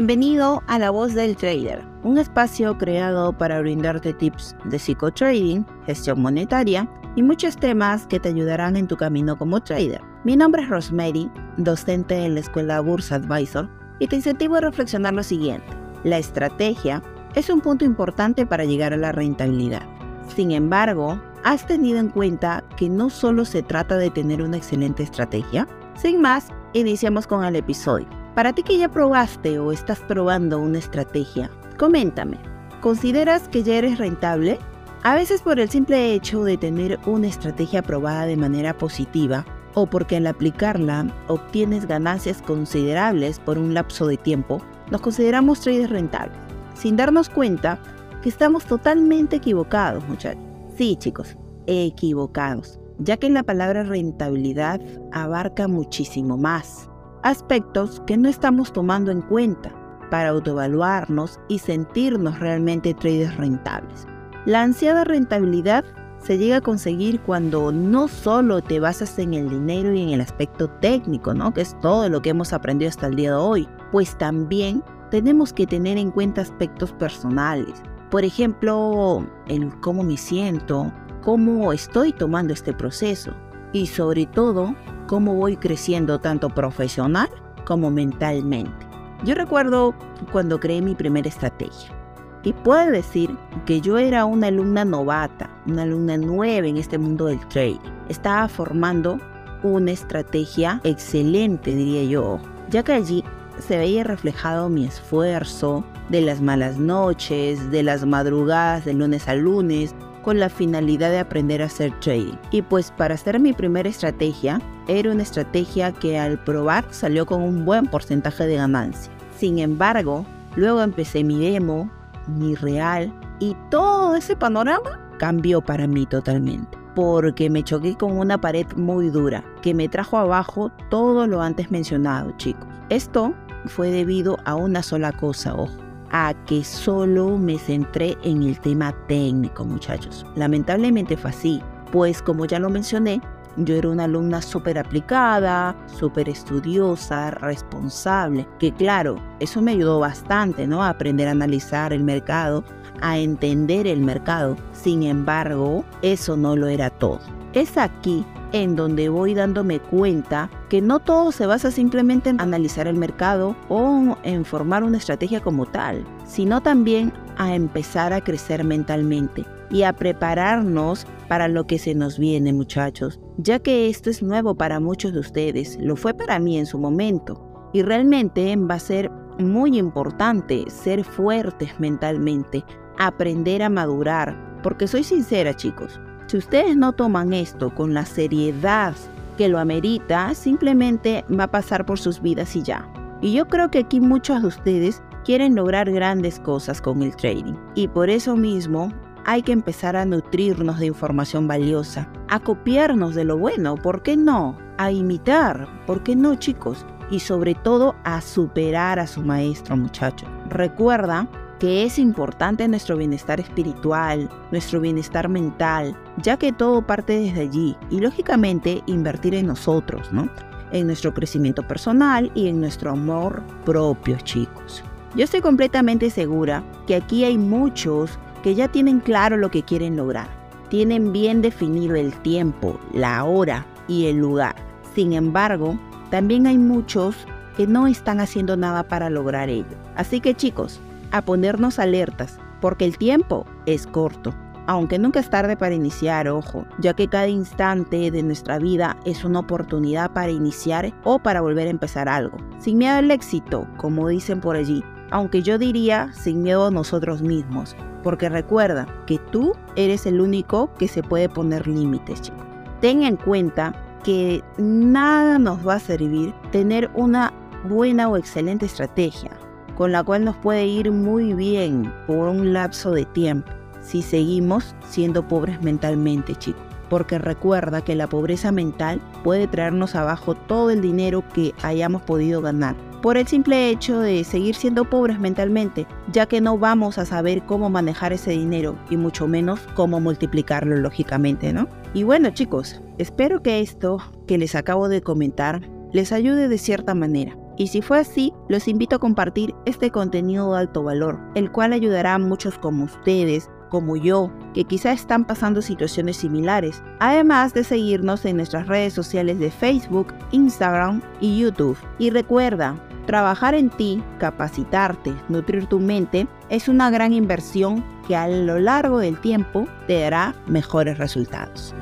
Bienvenido a La Voz del Trader, un espacio creado para brindarte tips de psicotrading, gestión monetaria y muchos temas que te ayudarán en tu camino como trader. Mi nombre es Rosemary, docente en la escuela Bursa Advisor, y te incentivo a reflexionar lo siguiente. La estrategia es un punto importante para llegar a la rentabilidad. Sin embargo, ¿has tenido en cuenta que no solo se trata de tener una excelente estrategia? Sin más, iniciamos con el episodio. Para ti que ya probaste o estás probando una estrategia, coméntame, ¿consideras que ya eres rentable? A veces por el simple hecho de tener una estrategia probada de manera positiva o porque al aplicarla obtienes ganancias considerables por un lapso de tiempo, nos consideramos traders rentables, sin darnos cuenta que estamos totalmente equivocados, muchachos. Sí, chicos, equivocados, ya que la palabra rentabilidad abarca muchísimo más aspectos que no estamos tomando en cuenta para autoevaluarnos y sentirnos realmente traders rentables. La ansiada rentabilidad se llega a conseguir cuando no solo te basas en el dinero y en el aspecto técnico, ¿no? que es todo lo que hemos aprendido hasta el día de hoy, pues también tenemos que tener en cuenta aspectos personales. Por ejemplo, el cómo me siento, cómo estoy tomando este proceso y sobre todo cómo voy creciendo tanto profesional como mentalmente. Yo recuerdo cuando creé mi primera estrategia. Y puedo decir que yo era una alumna novata, una alumna nueva en este mundo del trading. Estaba formando una estrategia excelente, diría yo, ya que allí se veía reflejado mi esfuerzo de las malas noches, de las madrugadas de lunes a lunes, con la finalidad de aprender a hacer trading. Y pues para hacer mi primera estrategia, era una estrategia que al probar salió con un buen porcentaje de ganancia. Sin embargo, luego empecé mi demo, mi real, y todo ese panorama cambió para mí totalmente. Porque me choqué con una pared muy dura que me trajo abajo todo lo antes mencionado, chicos. Esto fue debido a una sola cosa, ojo a que solo me centré en el tema técnico, muchachos. Lamentablemente fue así, pues como ya lo mencioné, yo era una alumna súper aplicada, súper estudiosa, responsable, que claro, eso me ayudó bastante, ¿no? A aprender a analizar el mercado, a entender el mercado. Sin embargo, eso no lo era todo. Es aquí en donde voy dándome cuenta que no todo se basa simplemente en analizar el mercado o en formar una estrategia como tal, sino también a empezar a crecer mentalmente y a prepararnos para lo que se nos viene muchachos, ya que esto es nuevo para muchos de ustedes, lo fue para mí en su momento y realmente va a ser muy importante ser fuertes mentalmente, aprender a madurar, porque soy sincera chicos, si ustedes no toman esto con la seriedad que lo amerita, simplemente va a pasar por sus vidas y ya. Y yo creo que aquí muchos de ustedes quieren lograr grandes cosas con el trading. Y por eso mismo hay que empezar a nutrirnos de información valiosa, a copiarnos de lo bueno, ¿por qué no? A imitar, ¿por qué no chicos? Y sobre todo a superar a su maestro muchachos. Recuerda que es importante nuestro bienestar espiritual, nuestro bienestar mental, ya que todo parte desde allí y lógicamente invertir en nosotros, ¿no? En nuestro crecimiento personal y en nuestro amor propio, chicos. Yo estoy completamente segura que aquí hay muchos que ya tienen claro lo que quieren lograr. Tienen bien definido el tiempo, la hora y el lugar. Sin embargo, también hay muchos que no están haciendo nada para lograr ello. Así que chicos, a ponernos alertas, porque el tiempo es corto. Aunque nunca es tarde para iniciar, ojo, ya que cada instante de nuestra vida es una oportunidad para iniciar o para volver a empezar algo. Sin miedo al éxito, como dicen por allí, aunque yo diría sin miedo a nosotros mismos, porque recuerda que tú eres el único que se puede poner límites, chicos. Ten en cuenta que nada nos va a servir tener una buena o excelente estrategia con la cual nos puede ir muy bien por un lapso de tiempo si seguimos siendo pobres mentalmente, chicos. Porque recuerda que la pobreza mental puede traernos abajo todo el dinero que hayamos podido ganar. Por el simple hecho de seguir siendo pobres mentalmente, ya que no vamos a saber cómo manejar ese dinero y mucho menos cómo multiplicarlo lógicamente, ¿no? Y bueno chicos, espero que esto que les acabo de comentar les ayude de cierta manera Y si fue así, los invito a compartir este contenido de alto valor, el cual ayudará a muchos como ustedes como yo, que quizá están pasando situaciones similares, además de seguirnos en nuestras redes sociales de Facebook, Instagram y YouTube. Y recuerda, trabajar en ti, capacitarte, nutrir tu mente, es una gran inversión que a lo largo del tiempo te dará mejores resultados.